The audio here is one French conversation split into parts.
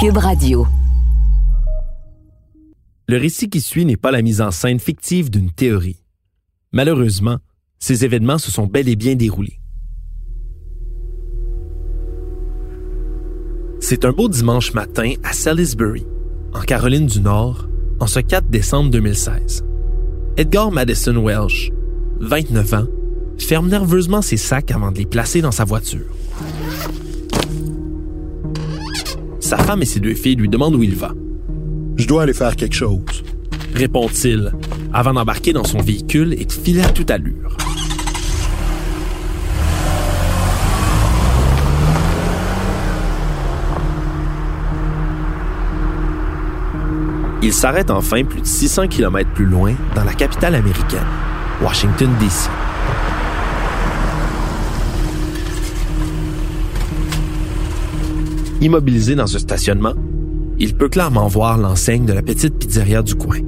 Cube. Le récit qui suit n'est pas la mise en scène fictive d'une théorie. Malheureusement, ces événements se sont bel et bien déroulés. C'est un beau dimanche matin à Salisbury, en Caroline du Nord, en ce 4 décembre 2016. Edgar Madison Welsh, 29 ans, ferme nerveusement ses sacs avant de les placer dans sa voiture. Sa femme et ses deux filles lui demandent où il va. Je dois aller faire quelque chose. Répond-il, avant d'embarquer dans son véhicule et de filer à toute allure. Il s'arrête enfin plus de 600 km plus loin, dans la capitale américaine, Washington, D.C. Immobilisé dans un stationnement, il peut clairement voir l'enseigne de la petite pizzeria du coin,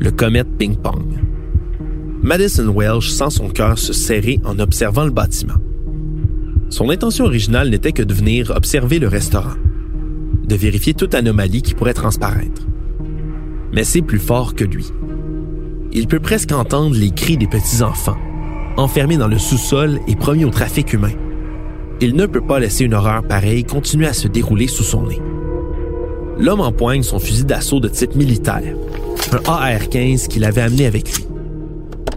le Comet Ping Pong. Madison Welsh sent son cœur se serrer en observant le bâtiment. Son intention originale n'était que de venir observer le restaurant, de vérifier toute anomalie qui pourrait transparaître. Mais c'est plus fort que lui. Il peut presque entendre les cris des petits-enfants, enfermés dans le sous-sol et promis au trafic humain. Il ne peut pas laisser une horreur pareille continuer à se dérouler sous son nez. L'homme empoigne son fusil d'assaut de type militaire, un AR-15 qu'il avait amené avec lui.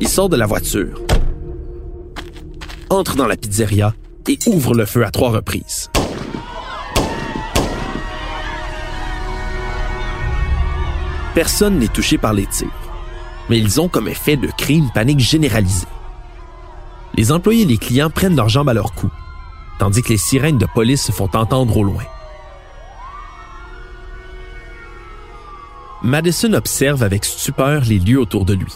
Il sort de la voiture, entre dans la pizzeria et ouvre le feu à trois reprises. Personne n'est touché par les tirs, mais ils ont comme effet de créer une panique généralisée. Les employés et les clients prennent leurs jambes à leur cou, tandis que les sirènes de police se font entendre au loin. Madison observe avec stupeur les lieux autour de lui.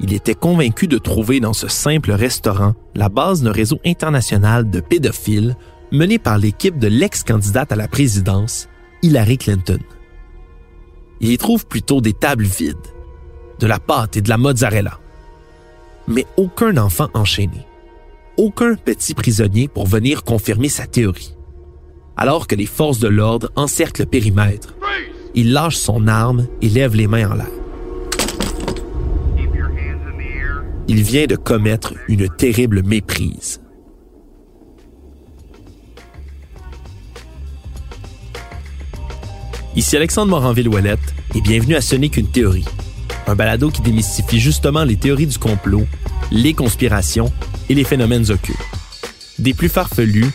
Il était convaincu de trouver dans ce simple restaurant la base d'un réseau international de pédophiles mené par l'équipe de l'ex-candidate à la présidence, Hillary Clinton. Il y trouve plutôt des tables vides, de la pâte et de la mozzarella. Mais aucun enfant enchaîné, aucun petit prisonnier pour venir confirmer sa théorie. Alors que les forces de l'ordre encerclent le périmètre, il lâche son arme et lève les mains en l'air. Il vient de commettre une terrible méprise. Ici Alexandre Moranville-Ouellette et bienvenue à Ce qu'une théorie, un balado qui démystifie justement les théories du complot, les conspirations et les phénomènes occultes. Des plus farfelus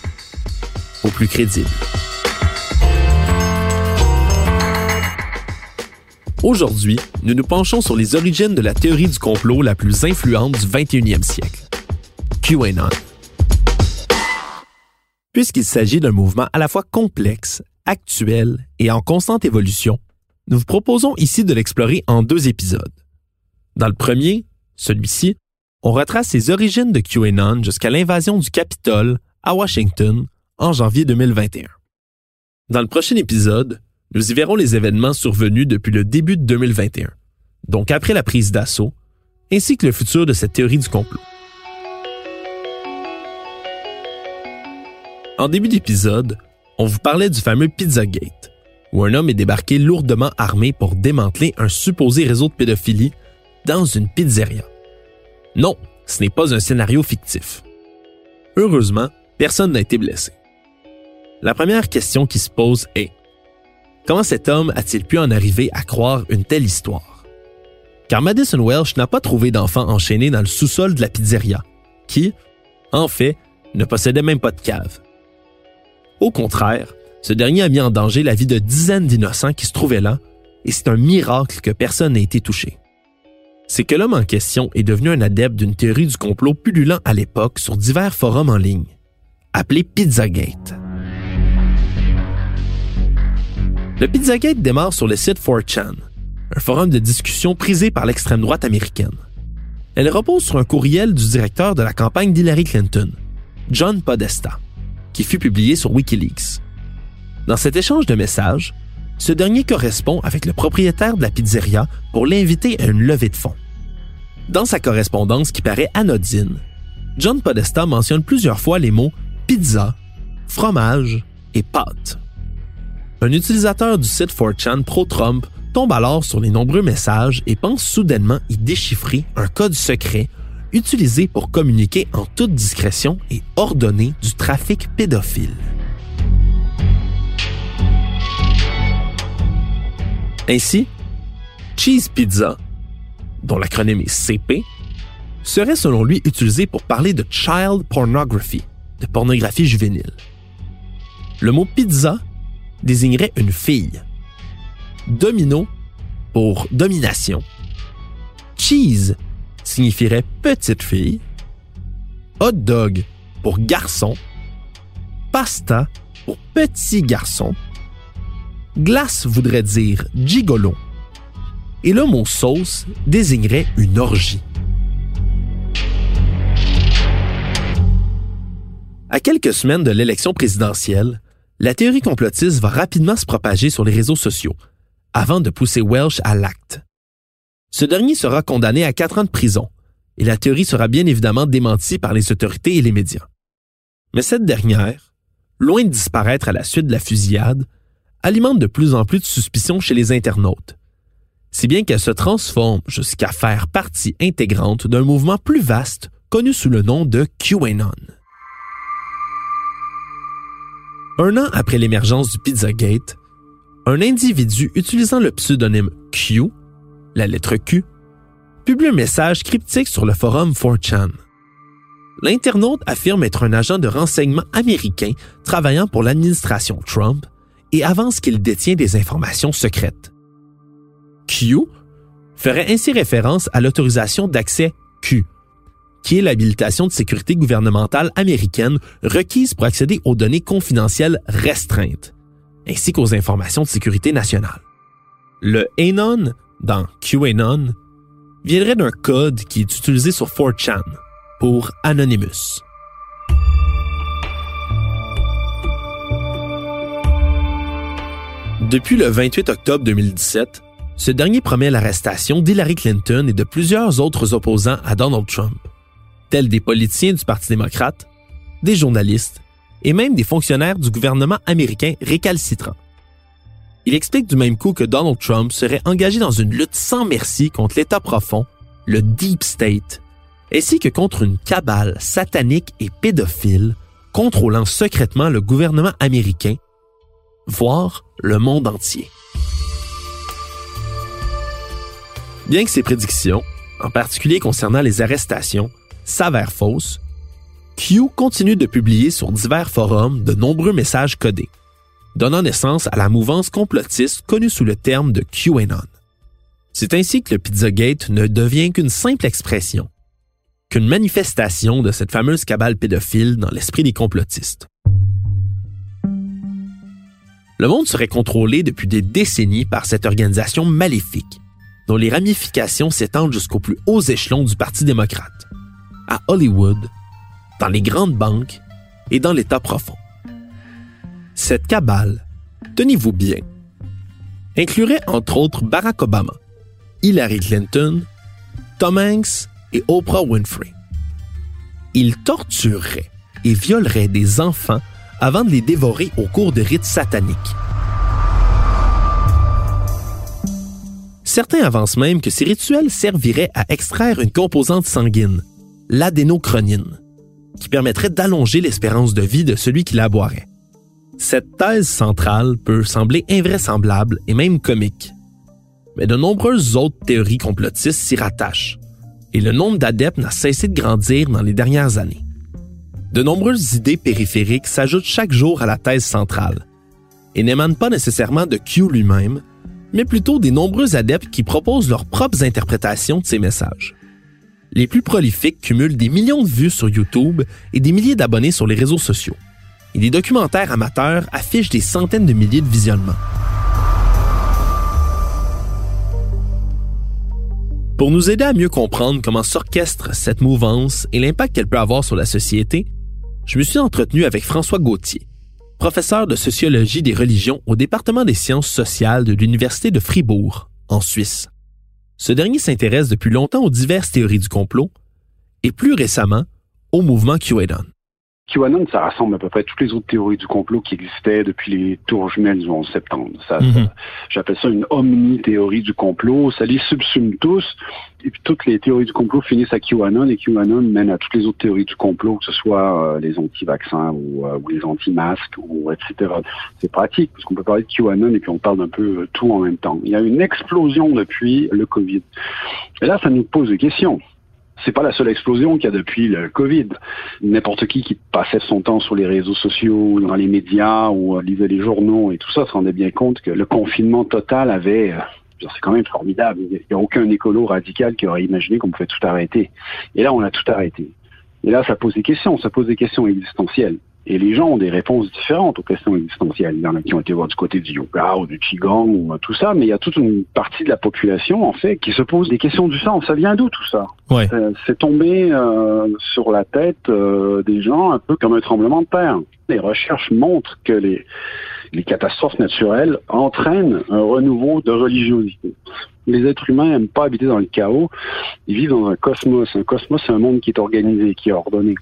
aux plus crédibles. Aujourd'hui, nous nous penchons sur les origines de la théorie du complot la plus influente du 21e siècle, QAnon. Puisqu'il s'agit d'un mouvement à la fois complexe, actuel et en constante évolution, nous vous proposons ici de l'explorer en deux épisodes. Dans le premier, celui-ci, on retrace les origines de QAnon jusqu'à l'invasion du Capitole à Washington en janvier 2021. Dans le prochain épisode, nous y verrons les événements survenus depuis le début de 2021, donc après la prise d'assaut, ainsi que le futur de cette théorie du complot. En début d'épisode, on vous parlait du fameux Pizzagate, où un homme est débarqué lourdement armé pour démanteler un supposé réseau de pédophilie dans une pizzeria. Non, ce n'est pas un scénario fictif. Heureusement, personne n'a été blessé. La première question qui se pose est Comment cet homme a-t-il pu en arriver à croire une telle histoire? Car Madison Welsh n'a pas trouvé d'enfant enchaîné dans le sous-sol de la pizzeria, qui, en fait, ne possédait même pas de cave. Au contraire, ce dernier a mis en danger la vie de dizaines d'innocents qui se trouvaient là, et c'est un miracle que personne n'ait été touché. C'est que l'homme en question est devenu un adepte d'une théorie du complot pullulant à l'époque sur divers forums en ligne, appelé Pizzagate. Le Pizzagate démarre sur le site 4chan, un forum de discussion prisé par l'extrême droite américaine. Elle repose sur un courriel du directeur de la campagne d'Hillary Clinton, John Podesta, qui fut publié sur Wikileaks. Dans cet échange de messages, ce dernier correspond avec le propriétaire de la pizzeria pour l'inviter à une levée de fonds. Dans sa correspondance qui paraît anodine, John Podesta mentionne plusieurs fois les mots pizza, fromage et pâte. Un utilisateur du site 4chan pro-Trump tombe alors sur les nombreux messages et pense soudainement y déchiffrer un code secret utilisé pour communiquer en toute discrétion et ordonner du trafic pédophile. Ainsi, Cheese Pizza, dont l'acronyme est CP, serait selon lui utilisé pour parler de child pornography, de pornographie juvénile. Le mot pizza désignerait une fille. Domino pour domination. Cheese signifierait petite fille. Hot dog pour garçon. Pasta pour petit garçon. Glace voudrait dire gigolo. Et le mot sauce désignerait une orgie. À quelques semaines de l'élection présidentielle, la théorie complotiste va rapidement se propager sur les réseaux sociaux, avant de pousser Welsh à l'acte. Ce dernier sera condamné à quatre ans de prison, et la théorie sera bien évidemment démentie par les autorités et les médias. Mais cette dernière, loin de disparaître à la suite de la fusillade, alimente de plus en plus de suspicions chez les internautes, si bien qu'elle se transforme jusqu'à faire partie intégrante d'un mouvement plus vaste connu sous le nom de QAnon. Un an après l'émergence du Pizzagate, un individu utilisant le pseudonyme Q, la lettre Q, publie un message cryptique sur le forum 4chan. L'internaute affirme être un agent de renseignement américain travaillant pour l'administration Trump et avance qu'il détient des informations secrètes. Q ferait ainsi référence à l'autorisation d'accès Q, qui est l'habilitation de sécurité gouvernementale américaine requise pour accéder aux données confidentielles restreintes, ainsi qu'aux informations de sécurité nationale. Le Anon dans QAnon viendrait d'un code qui est utilisé sur 4chan pour Anonymous. Depuis le 28 octobre 2017, ce dernier promet l'arrestation d'Hillary Clinton et de plusieurs autres opposants à Donald Trump tels des politiciens du Parti démocrate, des journalistes et même des fonctionnaires du gouvernement américain récalcitrants. Il explique du même coup que Donald Trump serait engagé dans une lutte sans merci contre l'État profond, le Deep State, ainsi que contre une cabale satanique et pédophile contrôlant secrètement le gouvernement américain, voire le monde entier. Bien que ces prédictions, en particulier concernant les arrestations, s'avère fausse, Q continue de publier sur divers forums de nombreux messages codés, donnant naissance à la mouvance complotiste connue sous le terme de QAnon. C'est ainsi que le Pizzagate ne devient qu'une simple expression, qu'une manifestation de cette fameuse cabale pédophile dans l'esprit des complotistes. Le monde serait contrôlé depuis des décennies par cette organisation maléfique, dont les ramifications s'étendent jusqu'aux plus hauts échelons du Parti démocrate à Hollywood, dans les grandes banques et dans l'État profond. Cette cabale, tenez-vous bien, inclurait entre autres Barack Obama, Hillary Clinton, Tom Hanks et Oprah Winfrey. Ils tortureraient et violeraient des enfants avant de les dévorer au cours de rites sataniques. Certains avancent même que ces rituels serviraient à extraire une composante sanguine, l'adénochronine, qui permettrait d'allonger l'espérance de vie de celui qui la boirait. Cette thèse centrale peut sembler invraisemblable et même comique. Mais de nombreuses autres théories complotistes s'y rattachent, et le nombre d'adeptes n'a cessé de grandir dans les dernières années. De nombreuses idées périphériques s'ajoutent chaque jour à la thèse centrale, et n'émanent pas nécessairement de Q lui-même, mais plutôt des nombreux adeptes qui proposent leurs propres interprétations de ces messages les plus prolifiques cumulent des millions de vues sur YouTube et des milliers d'abonnés sur les réseaux sociaux. Et des documentaires amateurs affichent des centaines de milliers de visionnements. Pour nous aider à mieux comprendre comment s'orchestre cette mouvance et l'impact qu'elle peut avoir sur la société, je me suis entretenu avec François Gauthier, professeur de sociologie des religions au département des sciences sociales de l'Université de Fribourg, en Suisse. Ce dernier s'intéresse depuis longtemps aux diverses théories du complot et plus récemment au mouvement QAnon. QAnon, ça rassemble à peu près toutes les autres théories du complot qui existaient depuis les tours jumelles du 11 septembre. Ça, Mhm. J'appelle ça une omni-théorie du complot. Ça les subsume tous. Et puis toutes les théories du complot finissent à QAnon et QAnon mène à toutes les autres théories du complot, que ce soit euh, les anti-vaccins ou, euh, ou les anti-masques ou etc. C'est pratique parce qu'on peut parler de QAnon et puis on parle d'un peu euh, tout en même temps. Il y a une explosion depuis le Covid. Et là, ça nous pose des questions. C'est pas la seule explosion qu'il y a depuis le Covid. N'importe qui qui passait son temps sur les réseaux sociaux, dans les médias ou euh, lisait les journaux et tout ça se rendait bien compte que le confinement total avait euh, c'est quand même formidable. Il n'y a aucun écolo radical qui aurait imaginé qu'on pouvait tout arrêter. Et là, on a tout arrêté. Et là, ça pose des questions. Ça pose des questions existentielles. Et les gens ont des réponses différentes aux questions existentielles. Il y en a qui ont été voir du côté du yoga ou du qigong ou euh, tout ça, mais il y a toute une partie de la population, en fait, qui se pose des questions du sens. Ça vient d'où tout ça? Ouais. Euh, C'est tombé euh, sur la tête euh, des gens un peu comme un tremblement de terre. Les recherches montrent que les, les catastrophes naturelles entraînent un renouveau de religiosité. Les êtres humains n'aiment pas habiter dans le chaos. Ils vivent dans un cosmos. Un cosmos, c'est un monde qui est organisé, qui est ordonné.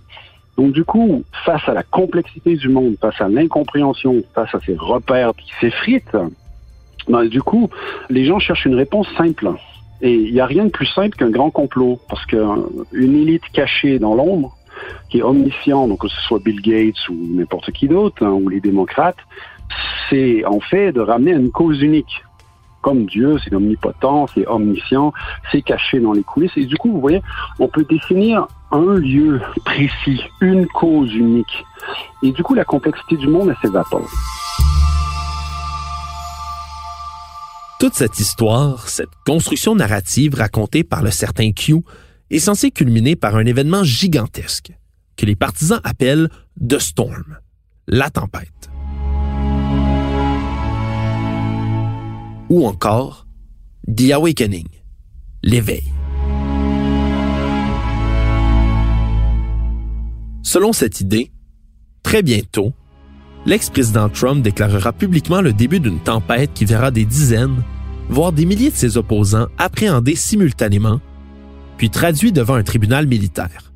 Donc du coup, face à la complexité du monde, face à l'incompréhension, face à ces repères qui s'effritent, ben, du coup, les gens cherchent une réponse simple. Et il n'y a rien de plus simple qu'un grand complot, parce qu'une élite cachée dans l'ombre, qui est omniscient, donc que ce soit Bill Gates ou n'importe qui d'autre, hein, ou les démocrates, c'est en fait de ramener à une cause unique. Comme Dieu, c'est omnipotent, c'est omniscient, c'est caché dans les coulisses. Et du coup, vous voyez, on peut définir un lieu précis, une cause unique. Et du coup, la complexité du monde, s'évapore. Toute cette histoire, cette construction narrative racontée par le certain Q, est censée culminer par un événement gigantesque que les partisans appellent The Storm, la tempête. Ou encore The Awakening, l'éveil. Selon cette idée, très bientôt, l'ex-président Trump déclarera publiquement le début d'une tempête qui verra des dizaines, voire des milliers de ses opposants appréhendés simultanément, puis traduits devant un tribunal militaire.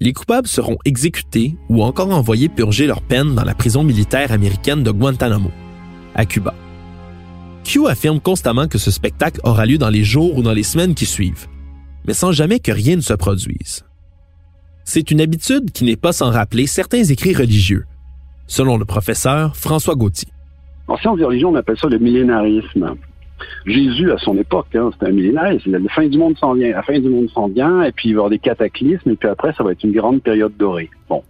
Les coupables seront exécutés ou encore envoyés purger leur peine dans la prison militaire américaine de Guantanamo, à Cuba. Q affirme constamment que ce spectacle aura lieu dans les jours ou dans les semaines qui suivent, mais sans jamais que rien ne se produise. C'est une habitude qui n'est pas sans rappeler certains écrits religieux, selon le professeur François Gauthier. En sciences de religion, on appelle ça le millénarisme. Jésus, à son époque, hein, c'était un millénarisme. La fin du monde s'en vient. La fin du monde s'en vient, et puis il va y avoir des cataclysmes, et puis après, ça va être une grande période dorée. Bon.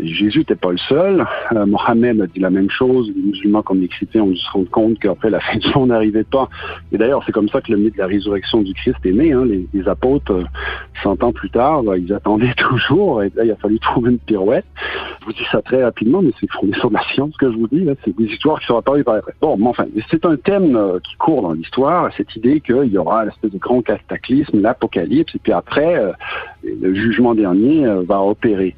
Jésus n'était pas le seul. Euh, Mohammed a dit la même chose. Les musulmans, comme les chrétiens, ont se rendre compte qu'après, la fin du monde n'arrivait pas. Et d'ailleurs, c'est comme ça que le mythe de la résurrection du Christ est né. Hein. Les, apôtres, euh, 100 ans plus tard, bah, ils attendaient toujours, et là, il a fallu trouver une pirouette. Je vous dis ça très rapidement, mais c'est fondé sur la science que je vous dis. C'est des histoires qui sont apparues par après. Bon, mais enfin, c'est un thème euh, qui court dans l'histoire, cette idée qu'il y aura l'espèce de grand cataclysme, l'apocalypse, et puis après, euh, le jugement dernier euh, va opérer.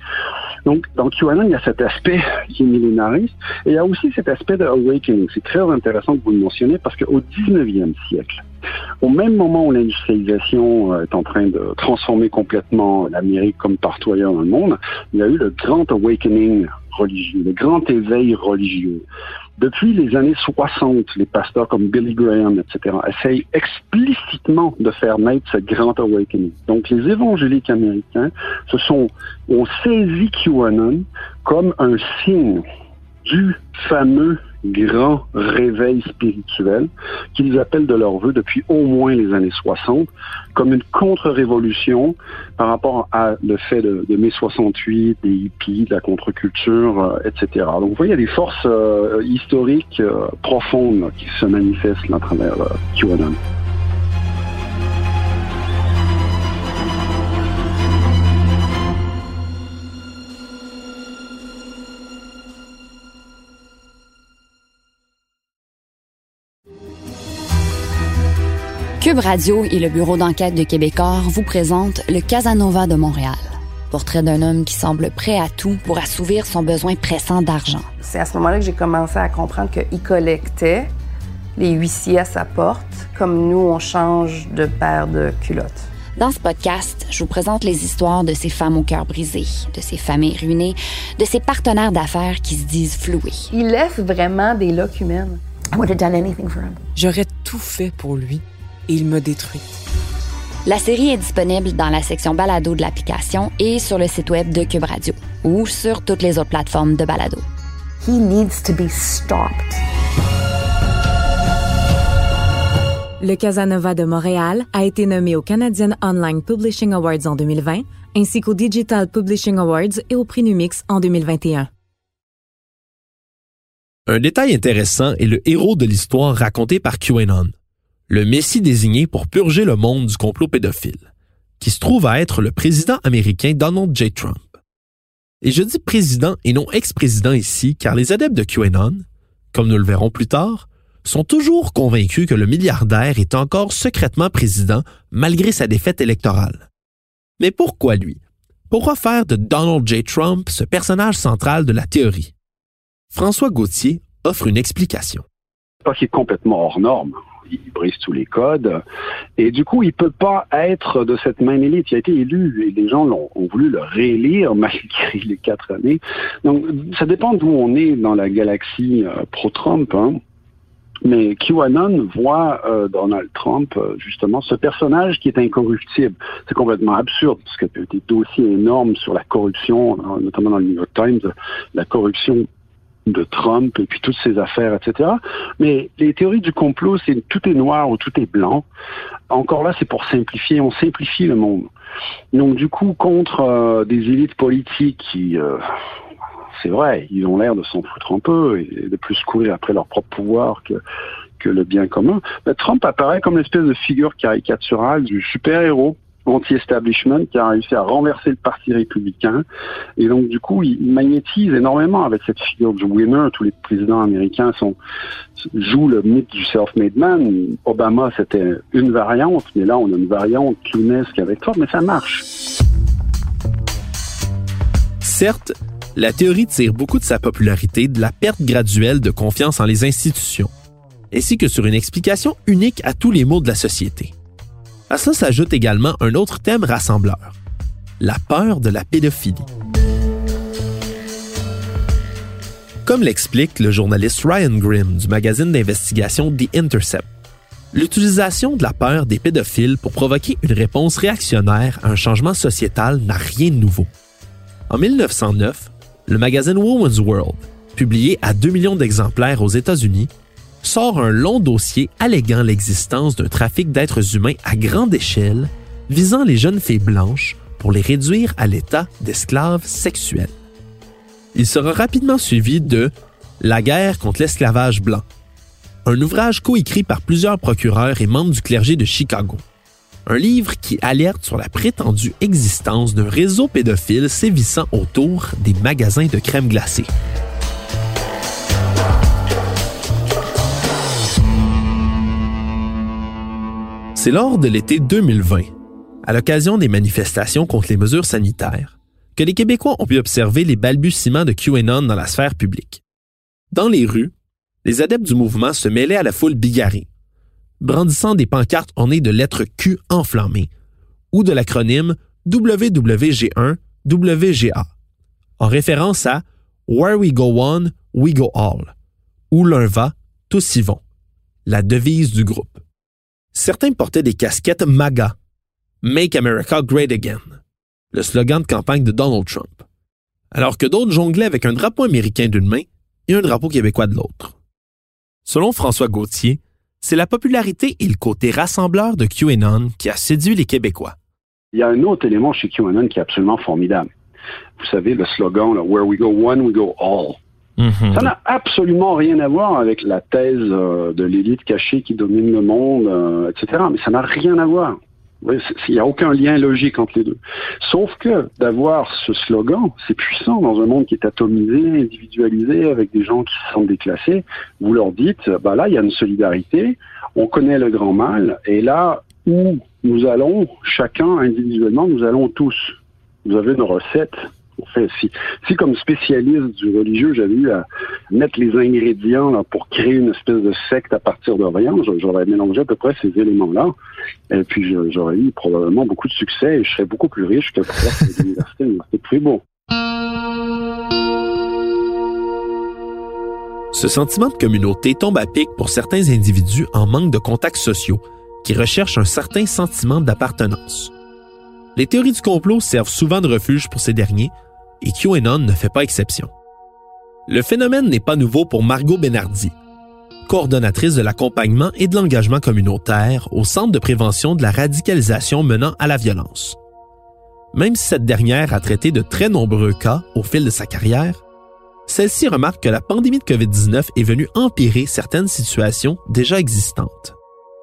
Donc, dans QAnon, il y a cet aspect qui est millénariste, et il y a aussi cet aspect de awakening. C'est très intéressant que vous le mentionniez, parce qu'au 19e siècle, au même moment où l'industrialisation est en train de transformer complètement l'Amérique comme partout ailleurs dans le monde, il y a eu le grand awakening religieux, le grand éveil religieux. Depuis les années 60, les pasteurs comme Billy Graham, etc., essayent explicitement de faire naître ce grand awakening. Donc, les évangéliques américains se sont, ont saisi QAnon comme un signe du fameux grand réveil spirituel qu'ils appellent de leur vœu depuis au moins les années 60, comme une contre-révolution par rapport à le fait de, mai 68, des hippies, de la contre-culture, euh, etc. Donc vous voyez, il y a des forces euh, historiques euh, profondes qui se manifestent à travers QAnon. Cube Radio et le bureau d'enquête de Québecor vous présentent le Casanova de Montréal. Portrait d'un homme qui semble prêt à tout pour assouvir son besoin pressant d'argent. C'est à ce moment-là que j'ai commencé à comprendre qu'il collectait les huissiers à sa porte, comme nous, on change de paire de culottes. Dans ce podcast, je vous présente les histoires de ces femmes au cœur brisé, de ces familles ruinées, de ces partenaires d'affaires qui se disent floués. Il laisse vraiment des loques humaines. J'aurais tout fait pour lui il me détruit. La série est disponible dans la section balado de l'application et sur le site web de Cube Radio ou sur toutes les autres plateformes de balado. He needs to be stopped. Le Casanova de Montréal a été nommé au Canadian Online Publishing Awards en 2020, ainsi qu'au Digital Publishing Awards et au prix Numix en 2021. Un détail intéressant est le héros de l'histoire racontée par QAnon, le messie désigné pour purger le monde du complot pédophile, qui se trouve à être le président américain Donald J. Trump. Et je dis président et non ex-président ici car les adeptes de QAnon, comme nous le verrons plus tard, sont toujours convaincus que le milliardaire est encore secrètement président malgré sa défaite électorale. Mais pourquoi lui? Pourquoi faire de Donald J. Trump ce personnage central de la théorie? François Gauthier offre une explication. Pas qu'il est complètement hors norme. Il brise tous les codes. Et du coup, il peut pas être de cette même élite. Il a été élu et les gens ont, voulu le réélire malgré les quatre années. Donc, ça dépend d'où on est dans la galaxie euh, pro-Trump. Hein. Mais QAnon voit euh, Donald Trump, euh, justement, ce personnage qui est incorruptible. C'est complètement absurde, parce qu'il y a des dossiers énormes sur la corruption, notamment dans le New York Times, la corruption de Trump et puis toutes ces affaires, etc. Mais les théories du complot, c'est tout est noir ou tout est blanc. Encore là, c'est pour simplifier. On simplifie le monde. Donc du coup, contre euh, des élites politiques qui, euh, c'est vrai, ils ont l'air de s'en foutre un peu et de plus courir après leur propre pouvoir que que le bien commun. Trump apparaît comme une espèce de figure caricaturale du super-héros anti-establishment qui a réussi à renverser le parti républicain. Et donc, du coup, il magnétise énormément avec cette figure du winner. Tous les présidents américains jouent le mythe du self-made man. Obama, c'était une variante, mais là, on a une variante clownesque avec Trump, mais ça marche. Certes, la théorie tire beaucoup de sa popularité de la perte graduelle de confiance en les institutions, ainsi que sur une explication unique à tous les maux de la société. À ça s'ajoute également un autre thème rassembleur, la peur de la pédophilie. Comme l'explique le journaliste Ryan Grimm du magazine d'investigation The Intercept, l'utilisation de la peur des pédophiles pour provoquer une réponse réactionnaire à un changement sociétal n'a rien de nouveau. En 1909, le magazine Woman's World, publié à 2 millions d'exemplaires aux États-Unis, sort un long dossier alléguant l'existence d'un trafic d'êtres humains à grande échelle visant les jeunes filles blanches pour les réduire à l'état d'esclaves sexuels. Il sera rapidement suivi de La guerre contre l'esclavage blanc, un ouvrage coécrit par plusieurs procureurs et membres du clergé de Chicago. Un livre qui alerte sur la prétendue existence d'un réseau pédophile sévissant autour des magasins de crème glacée. C'est lors de l'été 2020, à l'occasion des manifestations contre les mesures sanitaires, que les Québécois ont pu observer les balbutiements de QAnon dans la sphère publique. Dans les rues, les adeptes du mouvement se mêlaient à la foule bigarrée, brandissant des pancartes ornées de lettres Q enflammées ou de l'acronyme WWG1 WGA, en référence à Where we go one, we go all, où l'un va, tous y vont, la devise du groupe certains portaient des casquettes MAGA, Make America Great Again, le slogan de campagne de Donald Trump, alors que d'autres jonglaient avec un drapeau américain d'une main et un drapeau québécois de l'autre. Selon François Gauthier, c'est la popularité et le côté rassembleur de QAnon qui a séduit les Québécois. Il y a un autre élément chez QAnon qui est absolument formidable. Vous savez, le slogan, Where we go one, we go all. Mhm. Ça n'a absolument rien à voir avec la thèse euh, de l'élite cachée qui domine le monde, euh, etc. Mais ça n'a rien à voir. Il n'y a aucun lien logique entre les deux. Sauf que d'avoir ce slogan, c'est puissant dans un monde qui est atomisé, individualisé, avec des gens qui se sentent déclassés. Vous leur dites, bah là, il y a une solidarité, on connaît le grand mal, et là où nous allons, chacun individuellement, nous allons tous. Vous avez une recette si, comme spécialiste du religieux, j'avais eu à mettre les ingrédients pour créer une espèce de secte à partir de rien, j'aurais mélangé à peu près ces éléments-là. Et puis j'aurais eu probablement beaucoup de succès et je serais beaucoup plus riche que l'université, l'université plus beau. Ce sentiment de communauté tombe à pic pour certains individus en manque de contacts sociaux qui recherchent un certain sentiment d'appartenance. Les théories du complot servent souvent de refuge pour ces derniers et QAnon ne fait pas exception. Le phénomène n'est pas nouveau pour Margot Benardi, coordonnatrice de l'accompagnement et de l'engagement communautaire au Centre de prévention de la radicalisation menant à la violence. Même si cette dernière a traité de très nombreux cas au fil de sa carrière, celle-ci remarque que la pandémie de COVID-19 est venue empirer certaines situations déjà existantes.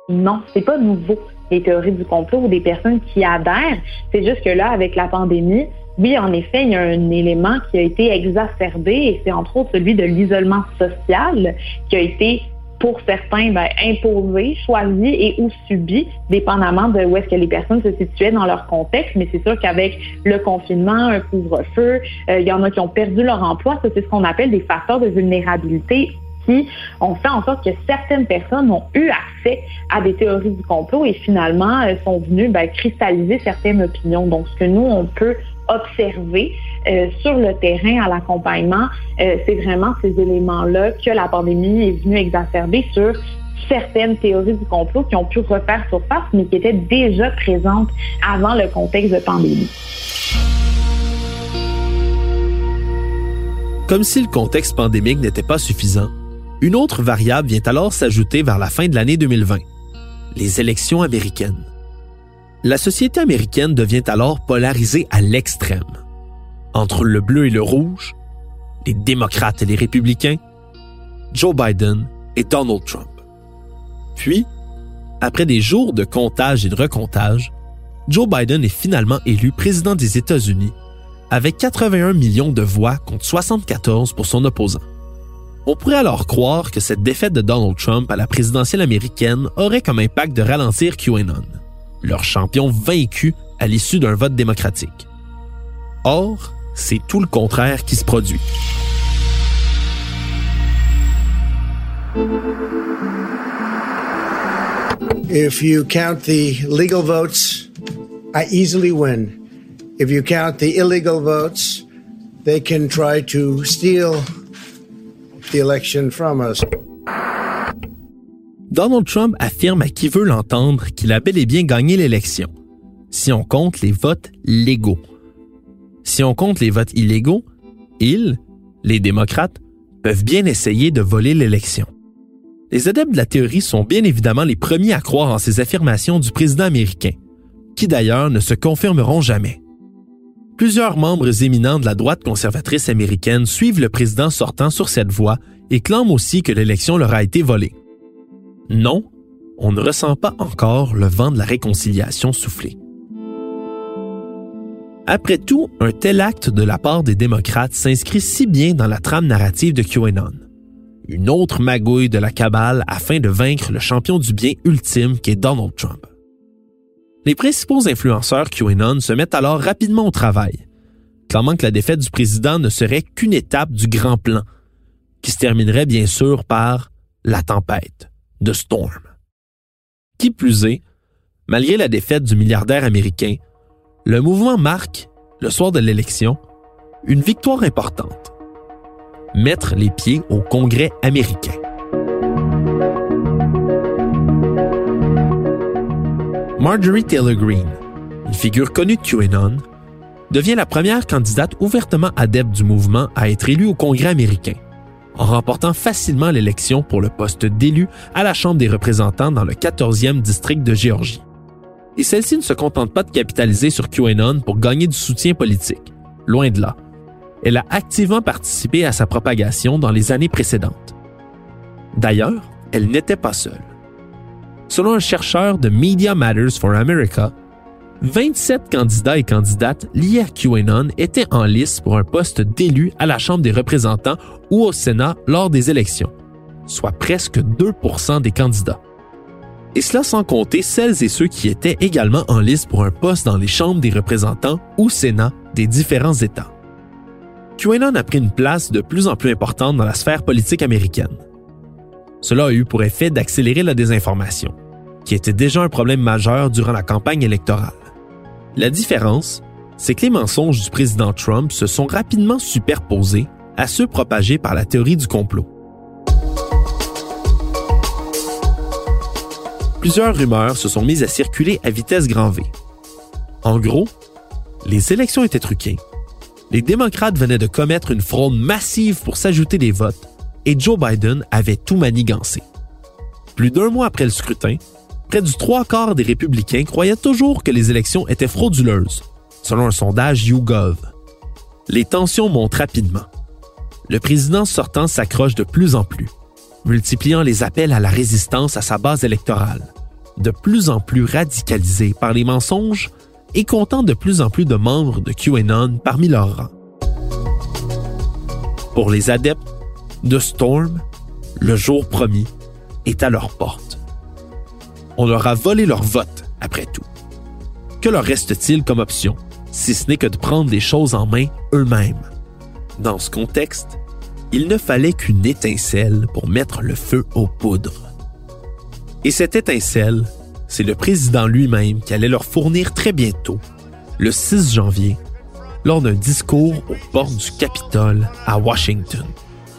Non, c'est pas nouveau, les théories du complot ou des personnes qui adhèrent. C'est juste que là, avec la pandémie, oui, en effet, il y a un élément qui a été exacerbé et c'est entre autres celui de l'isolement social qui a été pour certains ben, imposés, choisis et ou subis, dépendamment de où est-ce que les personnes se situaient dans leur contexte. Mais c'est sûr qu'avec le confinement, un couvre-feu, euh, il y en a qui ont perdu leur emploi. Ça, c'est ce qu'on appelle des facteurs de vulnérabilité qui ont fait en sorte que certaines personnes ont eu accès à des théories du complot et finalement euh, sont venues ben, cristalliser certaines opinions. Donc, ce que nous, on peut observer euh, sur le terrain à l'accompagnement, euh, c'est vraiment ces éléments-là que la pandémie est venue exacerber sur certaines théories du complot qui ont pu refaire surface, mais qui étaient déjà présentes avant le contexte de pandémie. Comme si le contexte pandémique n'était pas suffisant, une autre variable vient alors s'ajouter vers la fin de l'année 2020, les élections américaines. La société américaine devient alors polarisée à l'extrême. Entre le bleu et le rouge, les démocrates et les républicains, Joe Biden et Donald Trump. Puis, après des jours de comptage et de recomptage, Joe Biden est finalement élu président des États-Unis avec 81 millions de voix contre 74 pour son opposant. On pourrait alors croire que cette défaite de Donald Trump à la présidentielle américaine aurait comme impact de ralentir QAnon, leur champion vaincu à l'issue d'un vote démocratique. Or, c'est tout le contraire qui se produit. If you count the legal votes, I easily win. If you count the illegal votes, they can try to steal Donald Trump affirme à qui veut l'entendre qu'il a bel et bien gagné l'élection, si on compte les votes légaux. Si on compte les votes illégaux, ils, les démocrates, peuvent bien essayer de voler l'élection. Les adeptes de la théorie sont bien évidemment les premiers à croire en ces affirmations du président américain, qui d'ailleurs ne se confirmeront jamais. Plusieurs membres éminents de la droite conservatrice américaine suivent le président sortant sur cette voie et clament aussi que l'élection leur a été volée. Non, on ne ressent pas encore le vent de la réconciliation souffler. Après tout, un tel acte de la part des démocrates s'inscrit si bien dans la trame narrative de QAnon. Une autre magouille de la cabale afin de vaincre le champion du bien ultime qu'est Donald Trump. Les principaux influenceurs QAnon se mettent alors rapidement au travail, clamant que la défaite du président ne serait qu'une étape du grand plan, qui se terminerait bien sûr par la tempête, Storm. Qui plus est, malgré la défaite du milliardaire américain, le mouvement marque, le soir de l'élection, une victoire importante. Mettre les pieds au Congrès américain. Marjorie Taylor Greene, une figure connue de QAnon, devient la première candidate ouvertement adepte du mouvement à être élue au Congrès américain, en remportant facilement l'élection pour le poste d'élu à la Chambre des représentants dans le 14e district de Géorgie. Et celle-ci ne se contente pas de capitaliser sur QAnon pour gagner du soutien politique. Loin de là. Elle a activement participé à sa propagation dans les années précédentes. D'ailleurs, elle n'était pas seule. Selon un chercheur de Media Matters for America, 27 candidats et candidates liés à QAnon étaient en lice pour un poste d'élu à la Chambre des représentants ou au Sénat lors des élections, soit presque 2% des candidats. Et cela sans compter celles et ceux qui étaient également en lice pour un poste dans les chambres des représentants ou Sénat des différents États. QAnon a pris une place de plus en plus importante dans la sphère politique américaine. Cela a eu pour effet d'accélérer la désinformation, qui était déjà un problème majeur durant la campagne électorale. La différence, c'est que les mensonges du président Trump se sont rapidement superposés à ceux propagés par la théorie du complot. Plusieurs rumeurs se sont mises à circuler à vitesse grand V. En gros, les élections étaient truquées. Les démocrates venaient de commettre une fraude massive pour s'ajouter des votes et Joe Biden avait tout manigancé. Plus d'un mois après le scrutin, près du trois quarts des républicains croyaient toujours que les élections étaient frauduleuses, selon un sondage YouGov. Les tensions montent rapidement. Le président sortant s'accroche de plus en plus, multipliant les appels à la résistance à sa base électorale, de plus en plus radicalisé par les mensonges et comptant de plus en plus de membres de QAnon parmi leurs rangs. Pour les adeptes, The Storm, le jour promis, est à leur porte. On leur a volé leur vote, après tout. Que leur reste-t-il comme option, si ce n'est que de prendre les choses en main eux-mêmes? Dans ce contexte, il ne fallait qu'une étincelle pour mettre le feu aux poudres. Et cette étincelle, c'est le président lui-même qui allait leur fournir très bientôt, le 6 janvier, lors d'un discours aux portes du Capitole à Washington.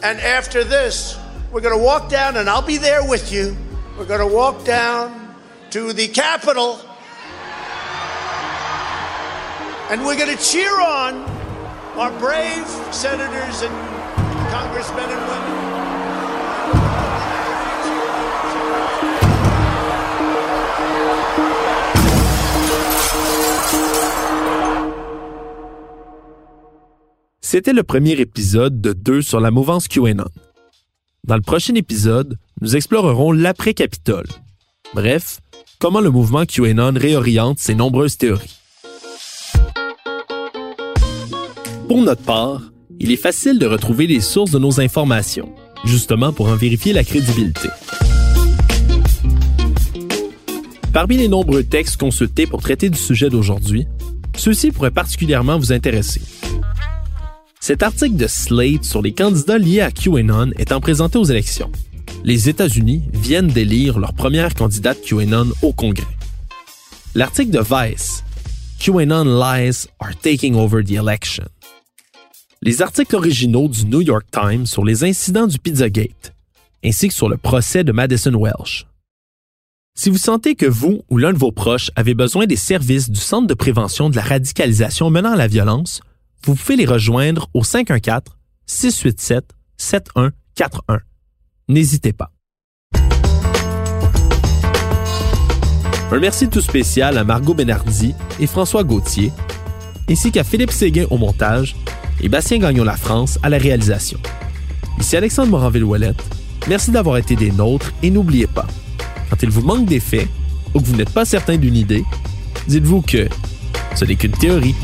And after this, we're walk down, and I'll be there with you. We're walk down to the Capitol, and we're going to cheer on our brave senators and congressmen and women. C'était le premier épisode de deux sur la mouvance QAnon. Dans le prochain épisode, nous explorerons l'après-Capitole. Bref, comment le mouvement QAnon réoriente ses nombreuses théories? Pour notre part, il est facile de retrouver les sources de nos informations, justement pour en vérifier la crédibilité. Parmi les nombreux textes consultés pour traiter du sujet d'aujourd'hui, ceux-ci pourraient particulièrement vous intéresser. Cet article de Slate sur les candidats liés à QAnon étant présenté aux élections. Les États-Unis viennent d'élire leur première candidate QAnon au Congrès. L'article de Vice, QAnon lies are taking over the election. Les articles originaux du New York Times sur les incidents du Pizzagate, ainsi que sur le procès de Madison Welsh. Si vous sentez que vous ou l'un de vos proches avez besoin des services du Centre de prévention de la radicalisation menant à la violence, vous pouvez les rejoindre au 514-687-7141. N'hésitez pas. Un merci tout spécial à Margot Benardi et François Gauthier, ainsi qu'à Philippe Séguin au montage et Bastien Gagnon La France à la réalisation. Ici Alexandre Moranville-Ouellette. Merci d'avoir été des nôtres et n'oubliez pas, quand il vous manque des faits ou que vous n'êtes pas certain d'une idée, dites-vous que ce n'est qu'une théorie.